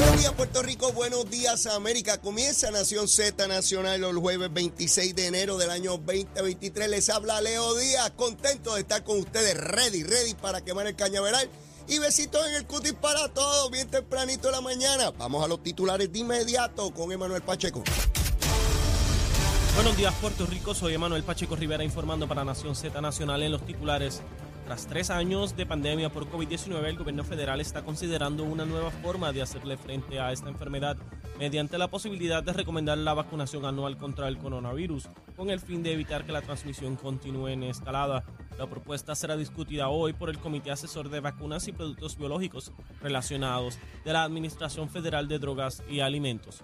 Buenos días Puerto Rico, buenos días América. Comienza Nación Z Nacional el jueves 26 de enero del año 2023. Les habla Leo Díaz, contento de estar con ustedes, ready, ready para quemar el cañaveral. Y besitos en el cutis para todos, bien tempranito de la mañana. Vamos a los titulares de inmediato con Emanuel Pacheco. Buenos días Puerto Rico, soy Emanuel Pacheco Rivera informando para Nación Z Nacional en los titulares. Tras tres años de pandemia por COVID-19, el gobierno federal está considerando una nueva forma de hacerle frente a esta enfermedad mediante la posibilidad de recomendar la vacunación anual contra el coronavirus, con el fin de evitar que la transmisión continúe en escalada. La propuesta será discutida hoy por el Comité Asesor de Vacunas y Productos Biológicos relacionados de la Administración Federal de Drogas y Alimentos.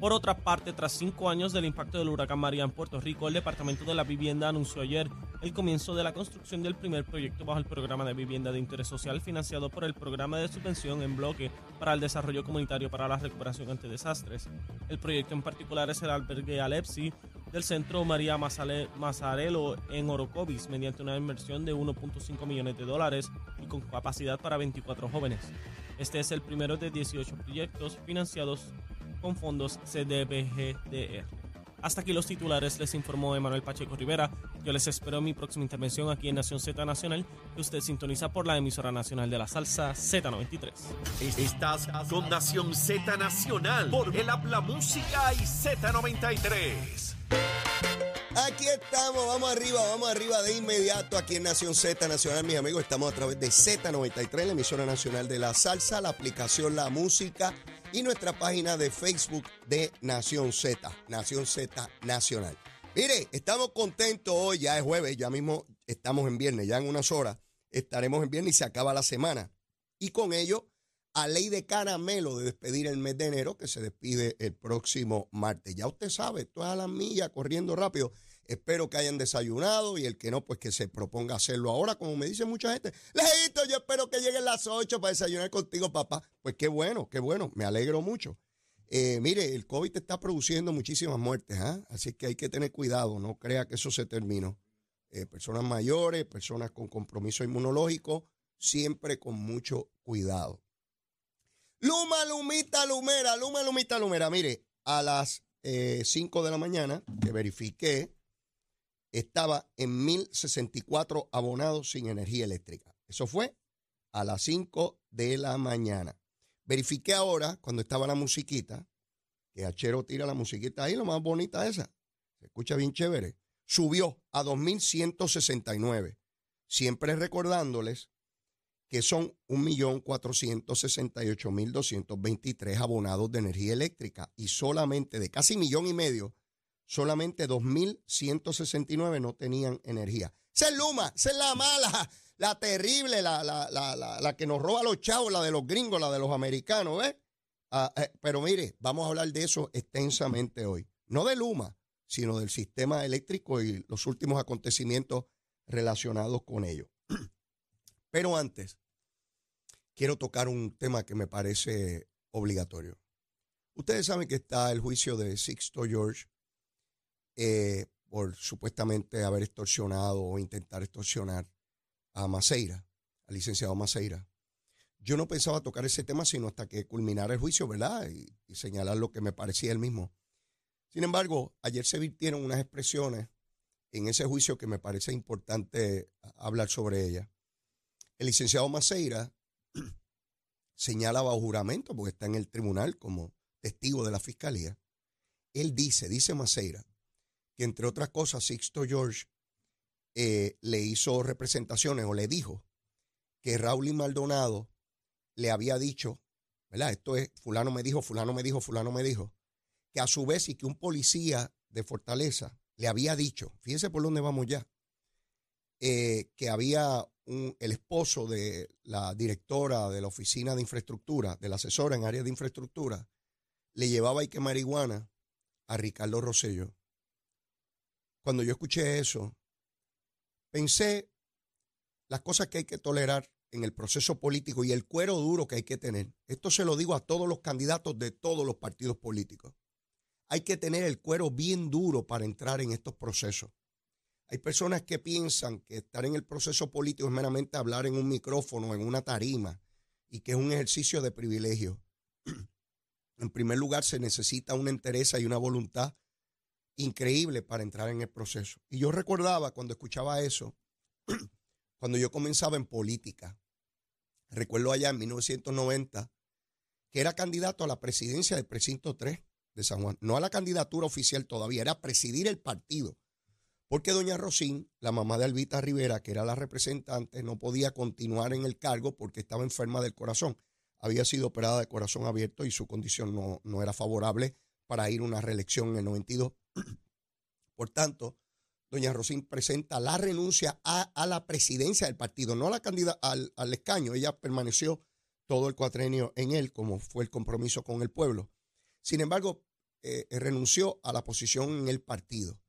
Por otra parte, tras cinco años del impacto del huracán María en Puerto Rico, el Departamento de la Vivienda anunció ayer el comienzo de la construcción del primer proyecto bajo el programa de vivienda de interés social financiado por el programa de subvención en bloque para el desarrollo comunitario para la recuperación ante desastres. El proyecto en particular es el albergue Alepsi del Centro María Mazarelo en Orocovis mediante una inversión de 1.5 millones de dólares y con capacidad para 24 jóvenes. Este es el primero de 18 proyectos financiados con fondos CDBGDR. Hasta aquí los titulares, les informó Emanuel Pacheco Rivera. Yo les espero en mi próxima intervención aquí en Nación Z Nacional, que usted sintoniza por la emisora nacional de la salsa Z93. Estás con Nación Z Nacional por el Habla Música y Z93. Aquí estamos, vamos arriba, vamos arriba de inmediato aquí en Nación Z Nacional, mis amigos. Estamos a través de Z93, la emisora nacional de la salsa, la aplicación La Música y nuestra página de Facebook de Nación Z, Nación Z Nacional. Mire, estamos contentos hoy, ya es jueves, ya mismo estamos en viernes, ya en unas horas estaremos en viernes y se acaba la semana. Y con ello, a ley de caramelo de despedir el mes de enero, que se despide el próximo martes. Ya usted sabe, esto es a las millas, corriendo rápido. Espero que hayan desayunado y el que no, pues que se proponga hacerlo ahora, como me dice mucha gente. Lejito, yo espero que lleguen las 8 para desayunar contigo, papá. Pues qué bueno, qué bueno, me alegro mucho. Eh, mire, el COVID está produciendo muchísimas muertes, ¿ah? así que hay que tener cuidado, no crea que eso se terminó. Eh, personas mayores, personas con compromiso inmunológico, siempre con mucho cuidado. Luma, Lumita, Lumera, Luma, Lumita, Lumera. Mire, a las 5 eh, de la mañana que verifiqué, estaba en 1064 abonados sin energía eléctrica. Eso fue a las 5 de la mañana. Verifiqué ahora, cuando estaba la musiquita, que Achero tira la musiquita ahí, lo más bonita esa. Se escucha bien chévere. Subió a 2169. Siempre recordándoles que son 1.468.223 abonados de energía eléctrica y solamente de casi millón y medio solamente 2.169 no tenían energía. Esa es Luma, esa es la mala, la terrible, la, la, la, la, que nos roba los chavos, la de los gringos, la de los americanos, ¿ves? Ah, eh, pero mire, vamos a hablar de eso extensamente hoy. No de Luma, sino del sistema eléctrico y los últimos acontecimientos relacionados con ello. Pero antes, quiero tocar un tema que me parece obligatorio. Ustedes saben que está el juicio de Sixto George eh, por supuestamente haber extorsionado o intentar extorsionar a Maceira, al licenciado Maceira. Yo no pensaba tocar ese tema sino hasta que culminara el juicio, ¿verdad? Y, señalar lo que me parecía el mismo. Sin embargo, ayer se virtieron unas expresiones en ese juicio que me parece importante hablar sobre ella. El licenciado Maceira señala bajo juramento, porque está en el tribunal como testigo de la fiscalía. Él dice, dice Maceira, que entre otras cosas Sixto George eh, le hizo representaciones o le dijo que Raúl Maldonado le había dicho, ¿verdad? Esto es, fulano me dijo, fulano me dijo, fulano me dijo, que a su vez y que un policía de Fortaleza le había dicho, fíjense por dónde vamos ya, eh, que había un, el esposo de la directora de la oficina de infraestructura, del asesor en área de infraestructura, le llevaba y que marihuana a Ricardo Rosello cuando yo escuché eso, pensé las cosas que hay que tolerar en el proceso político y el cuero duro que hay que tener. Esto se lo digo a todos los candidatos de todos los partidos políticos. Hay que tener el cuero bien duro para entrar en estos procesos. Hay personas que piensan que estar en el proceso político es meramente hablar en un micrófono, en una tarima, y que es un ejercicio de privilegio. En primer lugar, se necesita una entereza y una voluntad increíble para entrar en el proceso. Y yo recordaba cuando escuchaba eso, cuando yo comenzaba en política, recuerdo allá en 1990, que era candidato a la presidencia del precinto 3 de San Juan, no a la candidatura oficial todavía, era presidir el partido. Porque doña Rosín, la mamá de Albita Rivera, que era la representante, no podía continuar en el cargo porque estaba enferma del corazón. Había sido operada de corazón abierto y su condición no, no era favorable para ir a una reelección en el 92. Por tanto, doña Rosín presenta la renuncia a, la presidencia del partido, no a la candidata al, escaño. Ella permaneció todo el cuatrenio en él, como fue el compromiso con el pueblo. Sin embargo, eh, renunció a la posición en el partido.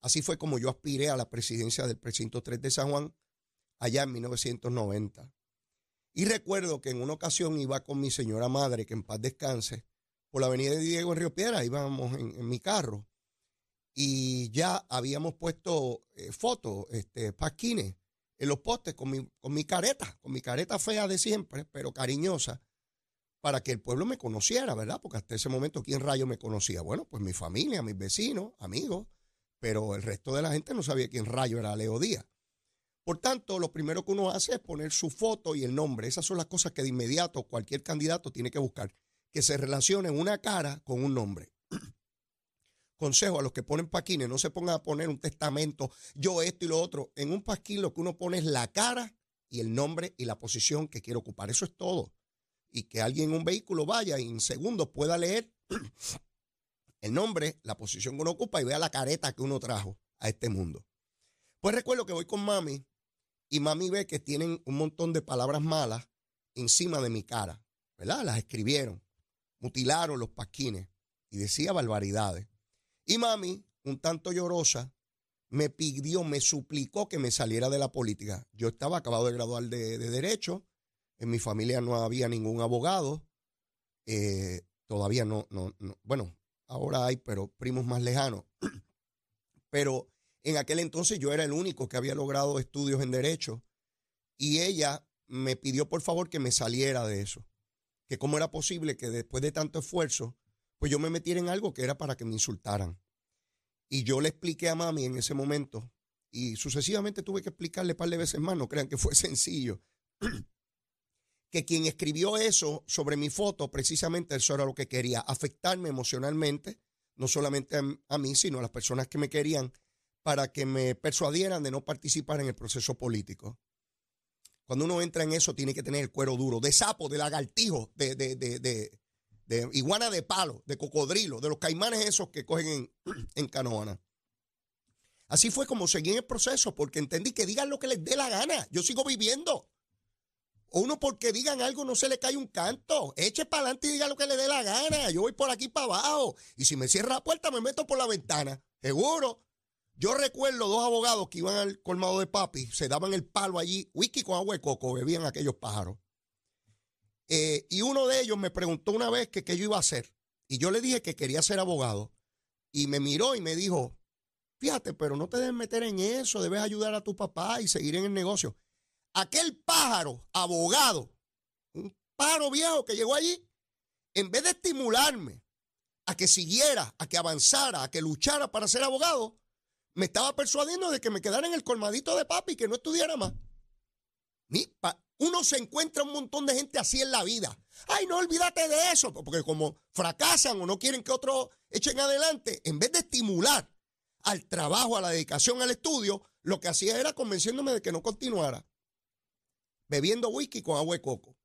Así fue como yo aspiré a la presidencia del precinto 3 de San Juan allá en 1990. Y recuerdo que en una ocasión iba con mi señora madre, que en paz descanse, por la avenida de Diego en Río Piedra, íbamos en, mi carro y ya habíamos puesto eh, fotos, este, pasquines en los postes con mi, con mi careta, con mi careta fea de siempre, pero cariñosa, para que el pueblo me conociera, ¿verdad? Porque hasta ese momento, ¿quién rayo me conocía? Bueno, pues mi familia, mis vecinos, amigos, pero el resto de la gente no sabía quién rayo era Leo Díaz. Por tanto, lo primero que uno hace es poner su foto y el nombre. Esas son las cosas que de inmediato cualquier candidato tiene que buscar, que se relacione una cara con un nombre. Consejo a los que ponen paquines, no se pongan a poner un testamento, yo esto y lo otro. En un pasquín lo que uno pone es la cara y el nombre y la posición que quiere ocupar. Eso es todo. Y que alguien en un vehículo vaya y en segundos pueda leer el nombre, la posición que uno ocupa y vea la careta que uno trajo a este mundo. Pues recuerdo que voy con mami y mami ve que tienen un montón de palabras malas encima de mi cara, ¿verdad? Las escribieron, mutilaron los pasquines y decía barbaridades. Y mami, un tanto llorosa, me pidió, me suplicó que me saliera de la política. Yo estaba acabado de graduar de, Derecho, en mi familia no había ningún abogado, eh, todavía no, no, no, bueno, ahora hay, pero primos más lejanos. Pero en aquel entonces yo era el único que había logrado estudios en derecho y ella me pidió por favor que me saliera de eso, que cómo era posible que después de tanto esfuerzo, pues yo me metiera en algo que era para que me insultaran. Y yo le expliqué a mami en ese momento y sucesivamente tuve que explicarle un par de veces más, no crean que fue sencillo que quien escribió eso sobre mi foto, precisamente eso era lo que quería, afectarme emocionalmente, no solamente a, mí, sino a las personas que me querían, para que me persuadieran de no participar en el proceso político. Cuando uno entra en eso, tiene que tener el cuero duro, de sapo, de lagartijo, de, de, iguana de palo, de cocodrilo, de los caimanes esos que cogen en, en Canoana. Así fue como seguí en el proceso, porque entendí que digan lo que les dé la gana. Yo sigo viviendo uno porque digan algo no se le cae un canto. Eche para adelante y diga lo que le dé la gana. Yo voy por aquí para abajo. Y si me cierra la puerta, me meto por la ventana. Seguro. Yo recuerdo dos abogados que iban al colmado de papi, se daban el palo allí, whisky con agua de coco, bebían aquellos pájaros. Eh, y uno de ellos me preguntó una vez qué yo iba a hacer. Y yo le dije que quería ser abogado. Y me miró y me dijo, fíjate, pero no te debes meter en eso, debes ayudar a tu papá y seguir en el negocio aquel pájaro, abogado, un pájaro viejo que llegó allí, en vez de estimularme a que siguiera, a que avanzara, a que luchara para ser abogado, me estaba persuadiendo de que me quedara en el colmadito de papi y que no estudiara más. Uno se encuentra un montón de gente así en la vida. Ay, no olvídate de eso, porque como fracasan o no quieren que otros echen adelante, en vez de estimular al trabajo, a la dedicación al estudio, lo que hacía era convenciéndome de que no continuara bebiendo whisky con agua de coco.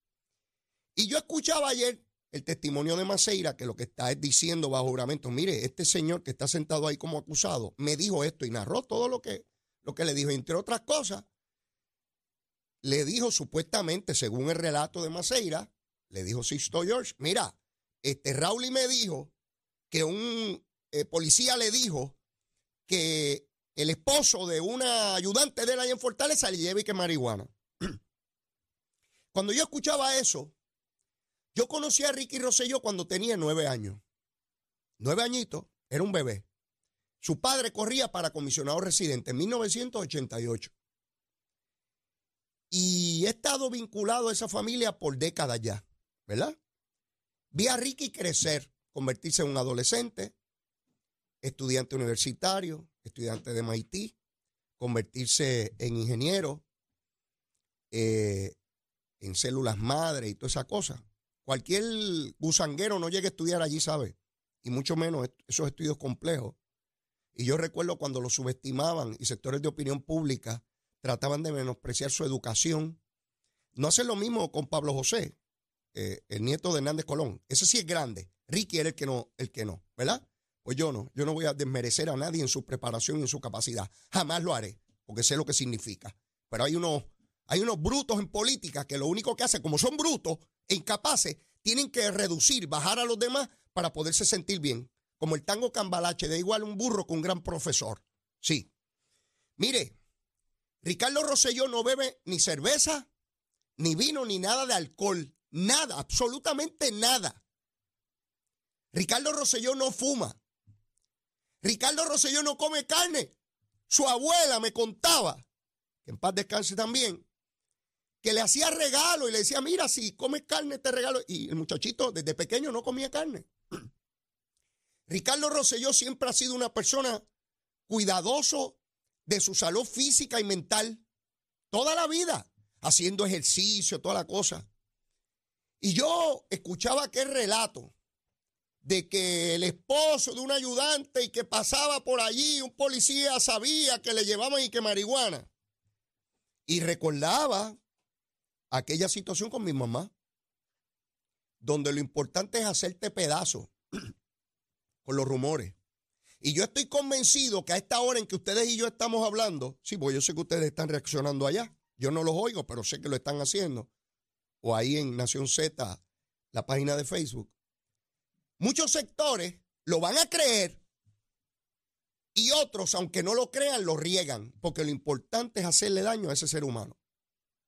Y yo escuchaba ayer el testimonio de Maceira, que lo que está diciendo bajo juramento, mire, este señor que está sentado ahí como acusado, me dijo esto y narró todo lo que, lo que le dijo, entre otras cosas, le dijo supuestamente, según el relato de Maceira, le dijo Sisto George, mira, este Raúl me dijo que un eh, policía le dijo que el esposo de una ayudante de ahí en Fortaleza le lleve y que marihuana. Cuando yo escuchaba eso, yo conocí a Ricky Rosselló cuando tenía nueve años. Nueve añitos, era un bebé. Su padre corría para comisionado residente en 1988. Y he estado vinculado a esa familia por décadas ya, ¿verdad? Vi a Ricky crecer, convertirse en un adolescente, estudiante universitario, estudiante de MIT, convertirse en ingeniero, eh, en células madre y toda esa cosa. Cualquier gusanguero no llegue a estudiar allí, ¿sabe? Y mucho menos esos estudios complejos. Y yo recuerdo cuando lo subestimaban y sectores de opinión pública trataban de menospreciar su educación. No hacen lo mismo con Pablo José, eh, el nieto de Hernández Colón. Ese sí es grande. Ricky era el que no, el que no, ¿verdad? Pues yo no, yo no voy a desmerecer a nadie en su preparación y en su capacidad. Jamás lo haré, porque sé lo que significa. Pero hay unos, hay unos brutos en política que lo único que hacen, como son brutos e incapaces, tienen que reducir, bajar a los demás para poderse sentir bien. Como el tango cambalache, da igual un burro que un gran profesor. Sí. Mire, Ricardo Rosselló no bebe ni cerveza, ni vino, ni nada de alcohol. Nada, absolutamente nada. Ricardo Rosselló no fuma. Ricardo Rosselló no come carne. Su abuela me contaba, que en paz descanse también, que le hacía regalo y le decía, mira, si comes carne te regalo. Y el muchachito desde pequeño no comía carne. Ricardo Rosselló siempre ha sido una persona cuidadoso de su salud física y mental. Toda la vida, haciendo ejercicio, toda la cosa. Y yo escuchaba aquel relato de que el esposo de un ayudante y que pasaba por allí, un policía sabía que le llevaban y que marihuana. Y recordaba aquella situación con mi mamá, donde lo importante es hacerte pedazo con los rumores. Y yo estoy convencido que a esta hora en que ustedes y yo estamos hablando, sí, pues yo sé que ustedes están reaccionando allá. Yo no los oigo, pero sé que lo están haciendo. O ahí en Nación Z, la página de Facebook Muchos sectores lo van a creer y otros, aunque no lo crean, lo riegan, porque lo importante es hacerle daño a ese ser humano.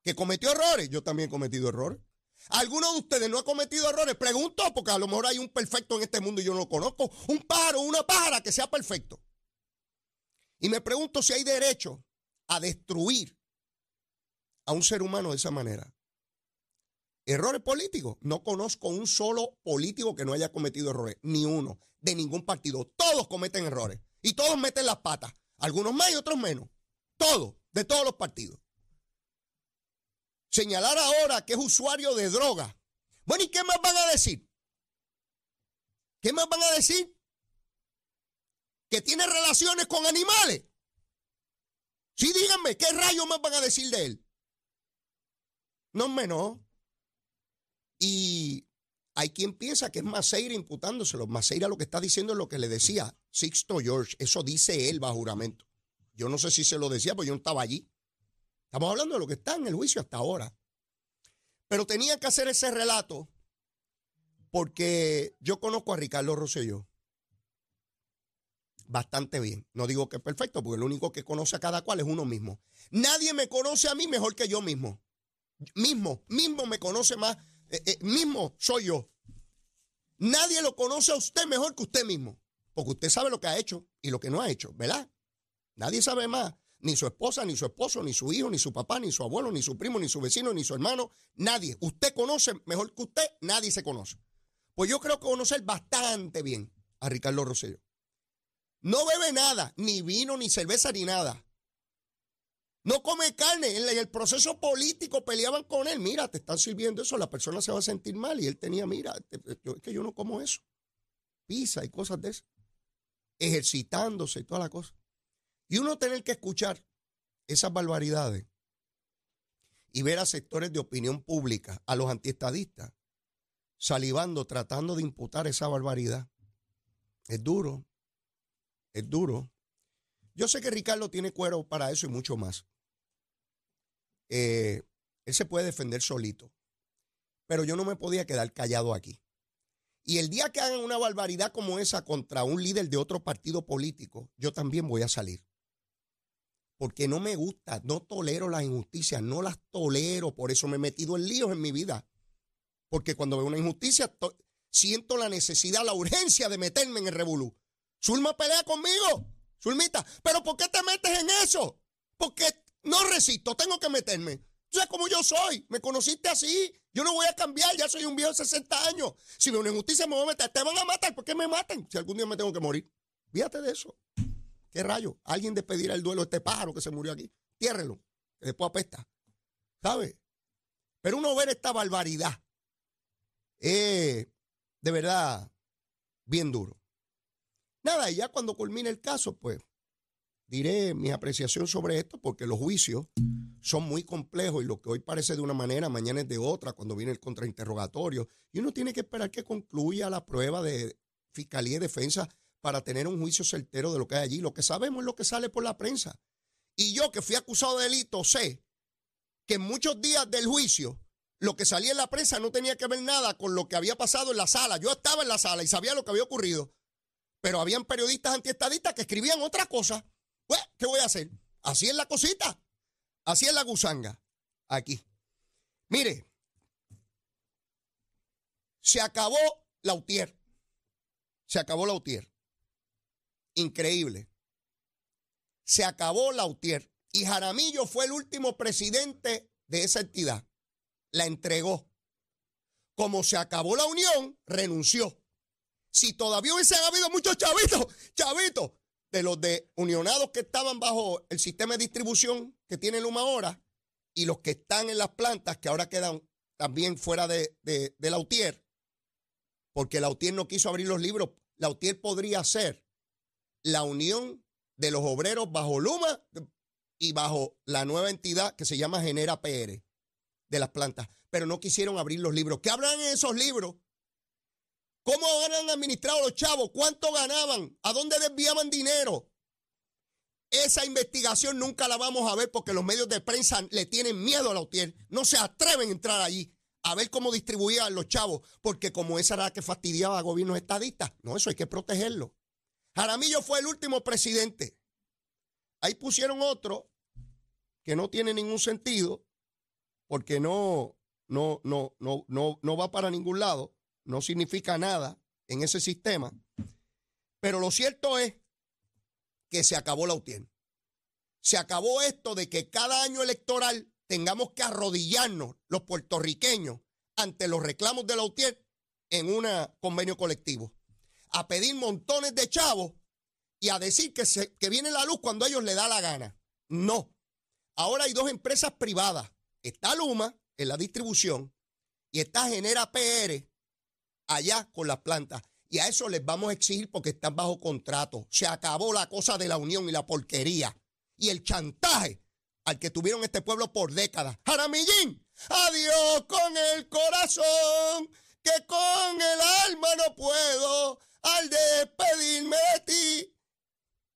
¿Que cometió errores? Yo también he cometido errores. ¿Alguno de ustedes no ha cometido errores? Pregunto, porque a lo mejor hay un perfecto en este mundo y yo no lo conozco. Un pájaro, una pájara que sea perfecto. Y me pregunto si hay derecho a destruir a un ser humano de esa manera. Errores políticos. No conozco un solo político que no haya cometido errores. Ni uno. De ningún partido. Todos cometen errores. Y todos meten las patas. Algunos más y otros menos. Todos. De todos los partidos. Señalar ahora que es usuario de droga. Bueno, ¿y qué más van a decir? ¿Qué más van a decir? Que tiene relaciones con animales. Sí, díganme, ¿qué rayos más van a decir de él? No, menos. Y hay quien piensa que es Maceira imputándoselo. Maceira lo que está diciendo es lo que le decía Sixto George. Eso dice él bajo juramento. Yo no sé si se lo decía, porque yo no estaba allí. Estamos hablando de lo que está en el juicio hasta ahora. Pero tenía que hacer ese relato porque yo conozco a Ricardo Rosselló bastante bien. No digo que es perfecto, porque el único que conoce a cada cual es uno mismo. Nadie me conoce a mí mejor que yo mismo. Mismo, mismo me conoce más eh, eh, mismo soy yo. Nadie lo conoce a usted mejor que usted mismo, porque usted sabe lo que ha hecho y lo que no ha hecho, ¿verdad? Nadie sabe más, ni su esposa, ni su esposo, ni su hijo, ni su papá, ni su abuelo, ni su primo, ni su vecino, ni su hermano, nadie. Usted conoce mejor que usted, nadie se conoce. Pues yo creo que conocer bastante bien a Ricardo Rosselló. No bebe nada, ni vino, ni cerveza, ni nada. No come carne. En el proceso político peleaban con él. Mira, te están sirviendo eso, la persona se va a sentir mal. Y él tenía, mira, es que yo no como eso. Pizza y cosas de eso. Ejercitándose y toda la cosa. Y uno tener que escuchar esas barbaridades y ver a sectores de opinión pública, a los antiestadistas, salivando, tratando de imputar esa barbaridad. Es duro. Es duro. Yo sé que Ricardo tiene cuero para eso y mucho más. Eh, él se puede defender solito. Pero yo no me podía quedar callado aquí. Y el día que hagan una barbaridad como esa contra un líder de otro partido político, yo también voy a salir. Porque no me gusta, no tolero las injusticias, no las tolero, por eso me he metido en líos en mi vida. Porque cuando veo una injusticia, siento la necesidad, la urgencia de meterme en el revolú. Zulma pelea conmigo, Zulmita, pero ¿por qué te metes en eso? Porque no resisto, tengo que meterme. Tú sabes cómo yo soy. Me conociste así. Yo no voy a cambiar. Ya soy un viejo de 60 años. Si me una injusticia me voy a meter. Te van a matar. ¿Por qué me maten? Si algún día me tengo que morir. Fíjate de eso. ¿Qué rayo? Alguien despedirá el duelo de este pájaro que se murió aquí. Tiérrelo. Que después apesta. ¿Sabes? Pero uno ver esta barbaridad. Eh, de verdad, bien duro. Nada, y ya cuando culmine el caso, pues diré mi apreciación sobre esto, porque los juicios son muy complejos y lo que hoy parece de una manera, mañana es de otra, cuando viene el contrainterrogatorio. Y uno tiene que esperar que concluya la prueba de fiscalía y defensa para tener un juicio certero de lo que hay allí. Lo que sabemos es lo que sale por la prensa. Y yo, que fui acusado de delito, sé que en muchos días del juicio, lo que salía en la prensa no tenía que ver nada con lo que había pasado en la sala. Yo estaba en la sala y sabía lo que había ocurrido. Pero habían periodistas antiestadistas que escribían otra cosa. Pues, ¿qué voy a hacer? Así es la cosita. Así es la gusanga. Aquí. Mire, se acabó la UTIER. Se acabó la UTIER. Increíble. Se acabó la UTIER. Y Jaramillo fue el último presidente de esa entidad. La entregó. Como se acabó la unión, renunció. Si todavía hubiesen habido muchos chavitos, chavitos, de los de unionados que estaban bajo el sistema de distribución que tiene Luma ahora y los que están en las plantas que ahora quedan también fuera de, de, la UTIER, porque la UTIER no quiso abrir los libros, la UTIER podría ser la unión de los obreros bajo Luma y bajo la nueva entidad que se llama Genera PR de las plantas, pero no quisieron abrir los libros. ¿Qué hablan en esos libros? ¿Cómo han administrado los chavos? ¿Cuánto ganaban? ¿A dónde desviaban dinero? Esa investigación nunca la vamos a ver porque los medios de prensa le tienen miedo a la UTIER. No se atreven a entrar allí a ver cómo distribuían los chavos, porque como esa era la que fastidiaba a gobiernos estadistas. No, eso hay que protegerlo. Jaramillo fue el último presidente. Ahí pusieron otro que no tiene ningún sentido, porque no, no, no, no, no, no va para ningún lado no significa nada en ese sistema. Pero lo cierto es que se acabó la UTIER. Se acabó esto de que cada año electoral tengamos que arrodillarnos los puertorriqueños ante los reclamos de la UTIER en un convenio colectivo. A pedir montones de chavos y a decir que, se, que viene la luz cuando a ellos les da la gana. No. Ahora hay dos empresas privadas. Está Luma en la distribución y está Genera PR allá con las plantas. Y a eso les vamos a exigir porque están bajo contrato. Se acabó la cosa de la unión y la porquería. Y el chantaje al que tuvieron este pueblo por décadas. Jaramillín, adiós con el corazón, que con el alma no puedo al despedirme de ti.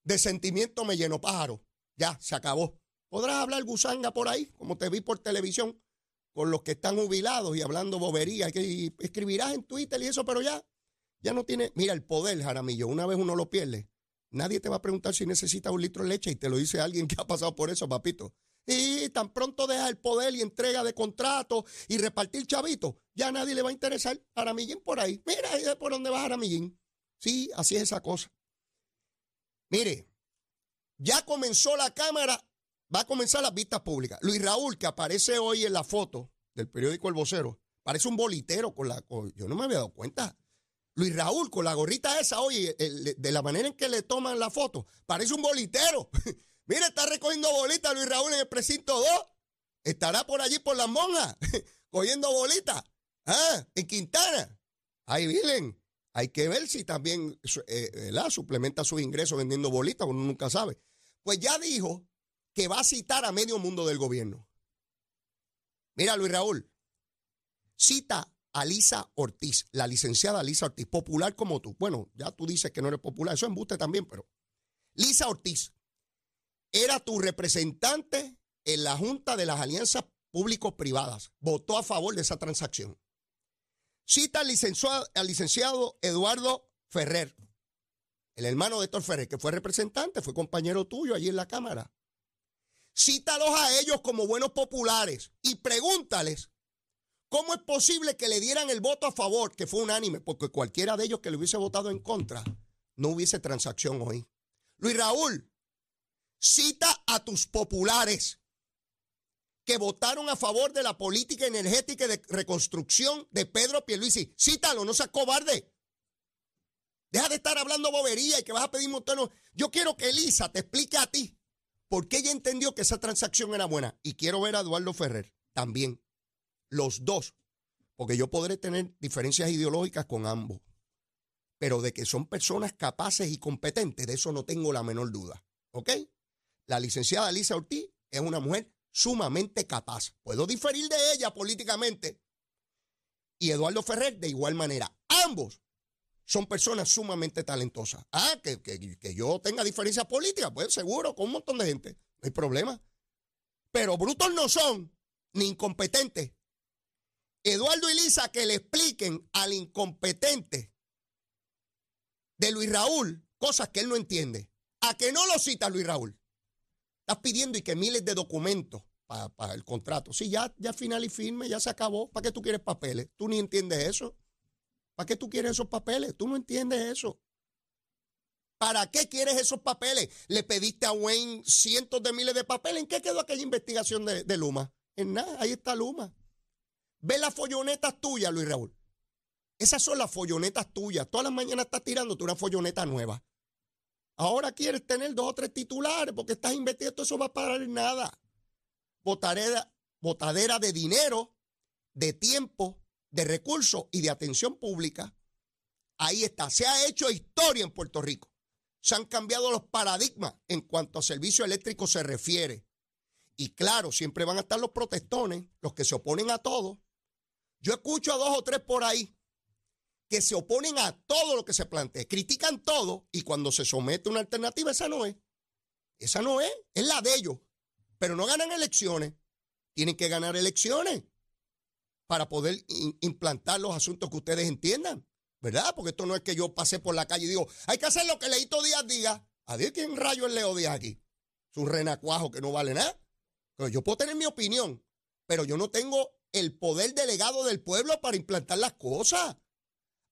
De sentimiento me lleno pájaro. Ya, se acabó. Podrás hablar gusanga por ahí, como te vi por televisión con los que están jubilados y hablando bobería, que escribirás en Twitter y eso, pero ya, ya no tiene, mira, el poder, Jaramillo, una vez uno lo pierde, nadie te va a preguntar si necesitas un litro de leche y te lo dice alguien que ha pasado por eso, papito. Y tan pronto deja el poder y entrega de contrato y repartir chavito, ya nadie le va a interesar. Jaramillín por ahí. Mira ahí por dónde va Jaramillín. Sí, así es esa cosa. Mire, ya comenzó la Cámara va a comenzar las vistas públicas. Luis Raúl, que aparece hoy en la foto del periódico El Vocero, parece un bolitero con la... yo no me había dado cuenta. Luis Raúl, con la gorrita esa, oye, de la manera en que le toman la foto, parece un bolitero. Mira, está recogiendo bolitas Luis Raúl en el precinto 2. Estará por allí por las monjas, cogiendo bolitas. Ah, en Quintana. Ahí vienen. Hay que ver si también eh, suplementa sus ingresos vendiendo bolitas, uno nunca sabe. Pues ya dijo que va a citar a medio mundo del gobierno. Mira, Luis Raúl, cita a Lisa Ortiz, la licenciada Lisa Ortiz, popular como tú. Bueno, ya tú dices que no eres popular, eso embuste también, pero Lisa Ortiz era tu representante en la Junta de las Alianzas Público-Privadas. Votó a favor de esa transacción. Cita al licenciado, Eduardo Ferrer, el hermano de Héctor Ferrer, que fue representante, fue compañero tuyo allí en la Cámara. Cítalos a ellos como buenos populares y pregúntales cómo es posible que le dieran el voto a favor, que fue unánime, porque cualquiera de ellos que le hubiese votado en contra, no hubiese transacción hoy. Luis Raúl, cita a tus populares que votaron a favor de la política energética y de reconstrucción de Pedro Pierluisi. Cítalo, no seas cobarde. Deja de estar hablando bobería y que vas a pedir un tono. Yo quiero que Elisa te explique a ti por qué ella entendió que esa transacción era buena. Y quiero ver a Eduardo Ferrer también. Los dos. Porque yo podré tener diferencias ideológicas con ambos. Pero de que son personas capaces y competentes, de eso no tengo la menor duda. ¿Ok? La licenciada Elisa Ortiz es una mujer sumamente capaz. Puedo diferir de ella políticamente. Y Eduardo Ferrer de igual manera. Ambos son personas sumamente talentosas. Ah, que, que, yo tenga diferencias políticas, pues seguro, con un montón de gente. No hay problema. Pero brutos no son, ni incompetentes. Eduardo y Lisa que le expliquen al incompetente de Luis Raúl cosas que él no entiende. ¿A que no lo cita Luis Raúl? Estás pidiendo y que miles de documentos para, el contrato. Sí, ya, ya final y firme, ya se acabó. ¿Para qué tú quieres papeles? Tú ni entiendes eso. ¿Para qué tú quieres esos papeles? Tú no entiendes eso. ¿Para qué quieres esos papeles? Le pediste a Wayne cientos de miles de papeles. ¿En qué quedó aquella investigación de, de Luma? En nada, ahí está Luma. Ve las follonetas tuyas, Luis Raúl. Esas son las follonetas tuyas. Todas las mañanas estás tirándote una folloneta nueva. Ahora quieres tener dos o tres titulares porque estás investigando, eso va a parar nada. Botadera, botadera de dinero, de tiempo, de recursos y de atención pública. Ahí está. Se ha hecho historia en Puerto Rico. Se han cambiado los paradigmas en cuanto a servicio eléctrico se refiere. Y claro, siempre van a estar los protestones, los que se oponen a todo. Yo escucho a dos o tres por ahí que se oponen a todo lo que se plantea, critican todo y cuando se somete una alternativa, esa no es. Esa no es, es la de ellos. Pero no ganan elecciones. Tienen que ganar elecciones para poder implantar los asuntos que ustedes entiendan, ¿verdad? Porque esto no es que yo pasé por la calle y digo, hay que hacer lo que leí todo día a día. Adiós, ¿quién rayo es Leo Díaz aquí? Es un renacuajo que no vale nada. yo puedo tener mi opinión, pero yo no tengo el poder delegado del pueblo para implantar las cosas.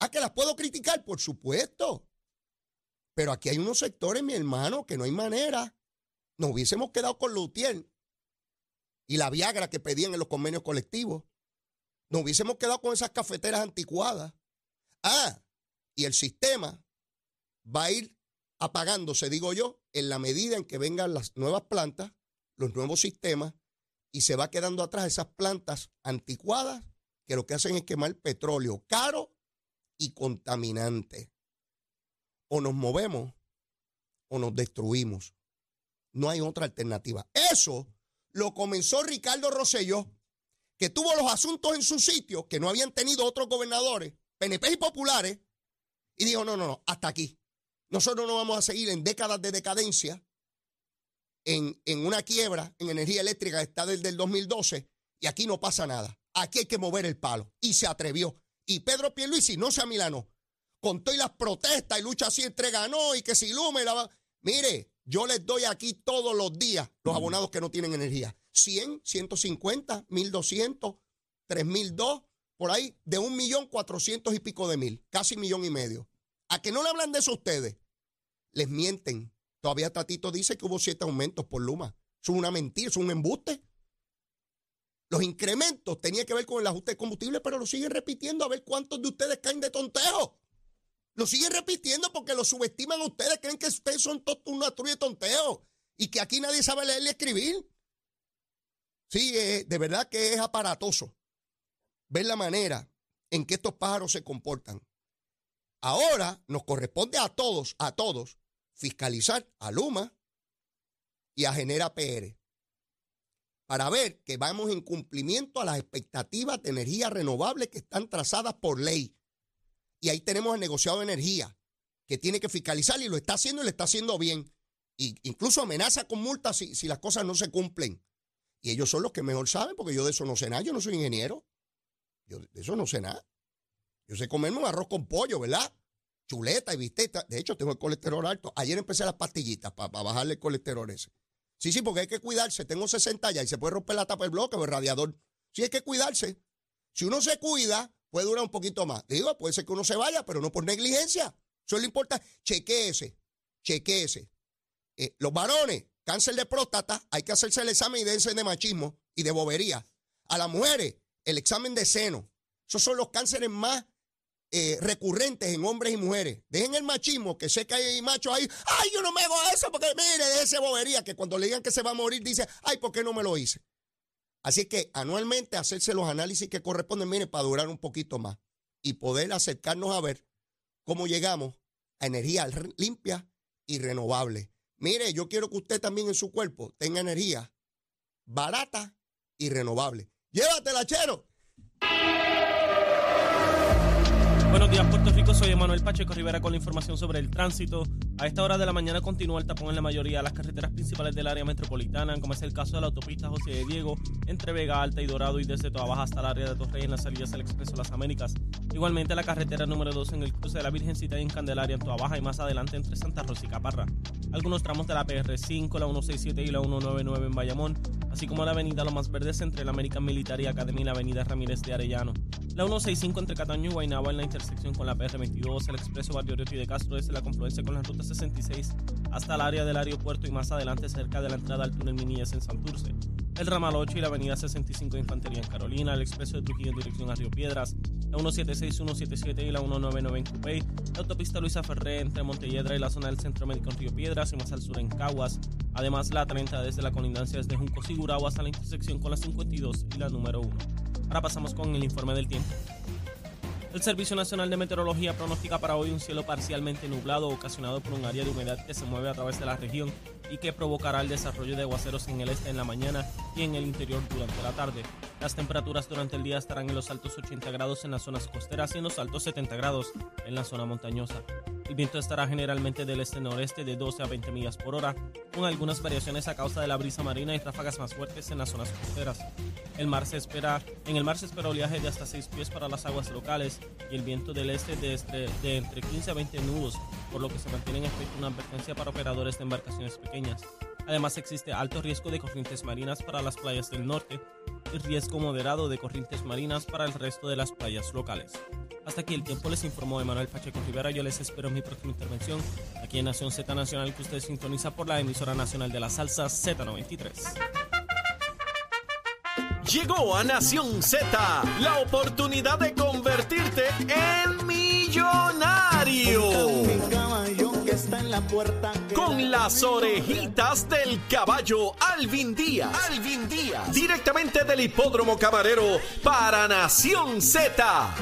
¿A que las puedo criticar? Por supuesto. Pero aquí hay unos sectores, mi hermano, que no hay manera. Nos hubiésemos quedado con Lutier y la Viagra que pedían en los convenios colectivos. Nos hubiésemos quedado con esas cafeteras anticuadas. Ah, y el sistema va a ir apagándose, digo yo, en la medida en que vengan las nuevas plantas, los nuevos sistemas, y se va quedando atrás esas plantas anticuadas que lo que hacen es quemar petróleo caro y contaminante. O nos movemos o nos destruimos. No hay otra alternativa. Eso lo comenzó Ricardo Rosselló, que tuvo los asuntos en su sitio que no habían tenido otros gobernadores, PNP y populares, y dijo, no, no, no, hasta aquí. Nosotros no vamos a seguir en décadas de decadencia, en, en una quiebra en energía eléctrica que está desde el 2012, y aquí no pasa nada. Aquí hay que mover el palo. Y se atrevió. Y Pedro Pierluisi no se amilanó. Con todas las protestas y lucha así entre ganó y que si Lume la va. Mire, yo les doy aquí todos los días los abonados que no tienen energía. 100, 150, 1200, 3002, por ahí, de un millón cuatrocientos y pico de mil, casi millón y medio. ¿A que no le hablan de eso a ustedes? Les mienten. Todavía Tatito dice que hubo siete aumentos por Luma. Es una mentira, es un embuste. Los incrementos tenían que ver con el ajuste de combustible, pero lo siguen repitiendo a ver cuántos de ustedes caen de tonteo. Lo siguen repitiendo porque lo subestiman ustedes, creen que ustedes son una trulla de tonteo y que aquí nadie sabe leer y escribir. Sí, eh, de verdad que es aparatoso ver la manera en que estos pájaros se comportan. Ahora nos corresponde a todos, a todos, fiscalizar a Luma y a Genera PR para ver que vamos en cumplimiento a las expectativas de energía renovable que están trazadas por ley. Y ahí tenemos el negociado de energía, que tiene que fiscalizar y lo está haciendo y lo está haciendo bien. Y incluso amenaza con multas si, si las cosas no se cumplen. Y ellos son los que mejor saben, porque yo de eso no sé nada, yo no soy ingeniero. Yo de eso no sé nada. Yo sé comerme un arroz con pollo, ¿verdad? Chuleta y bisteta. De hecho, tengo el colesterol alto. Ayer empecé las pastillitas para bajarle el colesterol ese. Sí, sí, porque hay que cuidarse. Tengo 60 ya y se puede romper la tapa del bloque o el radiador. Sí, hay que cuidarse. Si uno se cuida, puede durar un poquito más. Digo, puede ser que uno se vaya, pero no por negligencia. Eso le importa. Chequéese, chequéese. Eh, los varones, cáncer de próstata, hay que hacerse el examen y dense de machismo. y de bobería. A las mujeres, el examen de seno. Esos son los cánceres más eh, recurrentes en hombres y mujeres. Dejen el machismo, que sé que hay machos ahí. Ay, yo no me hago eso porque mire, de esa bobería que cuando le digan que se va a morir dice, ay, ¿por qué no me lo hice? Así que anualmente hacerse los análisis que corresponden, mire, para durar un poquito más y poder acercarnos a ver cómo llegamos a energía limpia y renovable. Mire, yo quiero que usted también en su cuerpo tenga energía barata y renovable. Llévatela, chero. Días, Puerto Rico. Soy Emanuel Pacheco Rivera con la información sobre el tránsito. A esta hora de la mañana continúa el tapón en la mayoría de las carreteras principales del área metropolitana, como es el caso de la autopista José de Diego, entre Vega Alta y Dorado y desde Toa Baja hasta el área de Torrey en las salidas del Expreso Las Américas. Igualmente la carretera número 2 en el cruce de la Virgencita y en Candelaria en Toa Baja y más adelante entre Santa Rosa y Caparra. Algunos tramos de la PR5, la 167 y la 199 en Bayamón, así como la avenida Lomas Verdes entre la American Military Academy y la avenida Ramírez de Arellano. La 165 entre Cataño y Guaynabo en la intersección con la PR22, el expreso Barrio y de Castro desde la confluencia con la ruta 66 hasta el área del aeropuerto y más adelante cerca de la entrada al túnel Minillas en Santurce. El ramal 8 y la avenida 65 de Infantería en Carolina, el expreso de Trujillo en dirección a Río Piedras, la 176, 177 y la 199 en Cupey, la autopista Luisa Ferré entre Montelledra y la zona del Centro Médico en Río Piedras y más al sur en Caguas. Además, la 30 desde la colindancia desde Junco Sigurao hasta la intersección con la 52 y la número 1. Ahora pasamos con el informe del tiempo. El Servicio Nacional de Meteorología pronostica para hoy un cielo parcialmente nublado ocasionado por un área de humedad que se mueve a través de la región y que provocará el desarrollo de aguaceros en el este en la mañana y en el interior durante la tarde. Las temperaturas durante el día estarán en los altos 80 grados en las zonas costeras y en los altos 70 grados en la zona montañosa. El viento estará generalmente del este-noreste de 12 a 20 millas por hora, con algunas variaciones a causa de la brisa marina y ráfagas más fuertes en las zonas costeras. El mar se espera, en el mar se espera oleaje de hasta 6 pies para las aguas locales y el viento del este de, este, de entre 15 a 20 nudos, por lo que se mantiene en efecto una advertencia para operadores de embarcaciones pequeñas. Además existe alto riesgo de corrientes marinas para las playas del norte y riesgo moderado de corrientes marinas para el resto de las playas locales. Hasta aquí el tiempo les informó Emanuel Pacheco Rivera. Yo les espero en mi próxima intervención aquí en Nación Z Nacional que usted sintoniza por la emisora nacional de la salsa Z93. Llegó a Nación Z la oportunidad de convertirte en millonario. Con las orejitas del caballo Alvin Díaz. Alvin Díaz. Directamente del hipódromo camarero para Nación Z.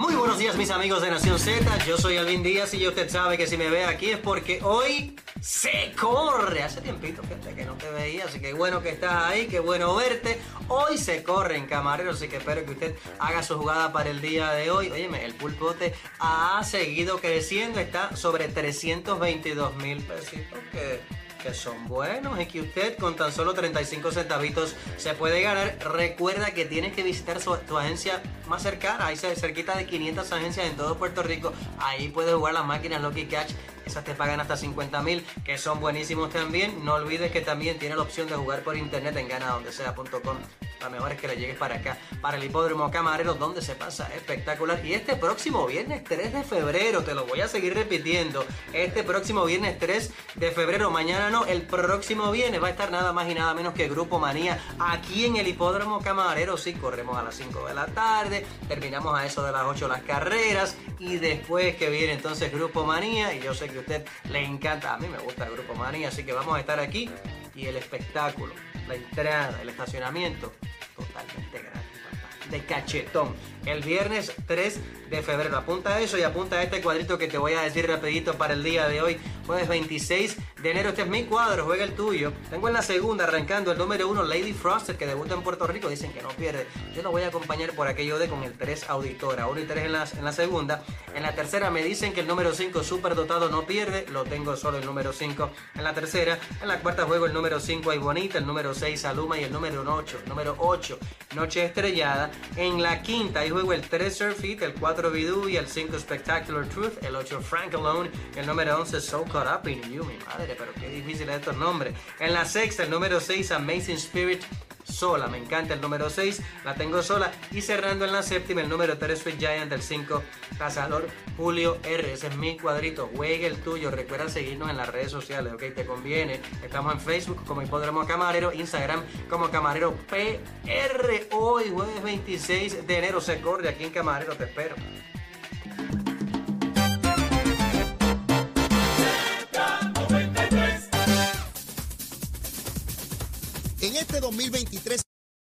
Muy buenos días mis amigos de Nación Z, yo soy Alvin Díaz y usted sabe que si me ve aquí es porque hoy se corre. Hace tiempito, que no te veía, así que bueno que estás ahí, qué bueno verte. Hoy se corre en Camarero, así que espero que usted haga su jugada para el día de hoy. Óyeme, el pulpote ha seguido creciendo, está sobre 322 mil pesitos que que son buenos y que usted con tan solo 35 centavitos se puede ganar. Recuerda que tienes que visitar tu agencia más cercana, ahí cerquita de 500 agencias en todo Puerto Rico. Ahí puedes jugar las máquinas Lucky Catch esas te pagan hasta 50 mil, que son buenísimos también. No olvides que también tiene la opción de jugar por internet en ganadondesea.com. La mejor es que le llegues para acá, para el hipódromo Camarero, donde se pasa espectacular. Y este próximo viernes 3 de febrero, te lo voy a seguir repitiendo. Este próximo viernes 3 de febrero, mañana no, el próximo viernes va a estar nada más y nada menos que Grupo Manía aquí en el hipódromo Camarero. Sí, corremos a las 5 de la tarde, terminamos a eso de las 8 las carreras y después que viene entonces Grupo Manía. Y yo sé que a usted le encanta, a mí me gusta el Grupo Manía, así que vamos a estar aquí y el espectáculo, la entrada, el estacionamiento totalmente gratis, de cachetón. El viernes 3 de febrero. Apunta eso y apunta este cuadrito que te voy a decir rapidito para el día de hoy. Jueves 26 de enero. Este es mi cuadro, juega el tuyo. Tengo en la segunda arrancando el número 1, Lady Frosted, que debuta en Puerto Rico. Dicen que no pierde. Yo lo voy a acompañar por aquello de con el 3 Auditora. 1 y 3 en la, en la segunda. En la tercera me dicen que el número 5, Super Dotado, no pierde. Lo tengo solo el número 5 en la tercera. En la cuarta juego el número 5, Hay Bonita. El número 6, Aluma. Y el número 8, número 8, Noche Estrellada. En la quinta, ahí juego el 3, Surfit. El 4, Bidú. Y el 5, Spectacular Truth. El 8, Frank Alone. El número 11, So Caught Up in You. Mi madre, pero qué difícil es estos nombres. En la sexta, el número 6, Amazing Spirit. Sola. Me encanta el número 6, la tengo sola. Y cerrando en la séptima, el número 3, Sweet Giant del 5, Cazador Julio R. Ese es mi cuadrito. Juegue el tuyo. Recuerda seguirnos en las redes sociales, ok, te conviene. Estamos en Facebook como Hipódromo Camarero, Instagram como Camarero PR. Hoy, jueves 26 de enero, se corre aquí en Camarero, te espero. 2023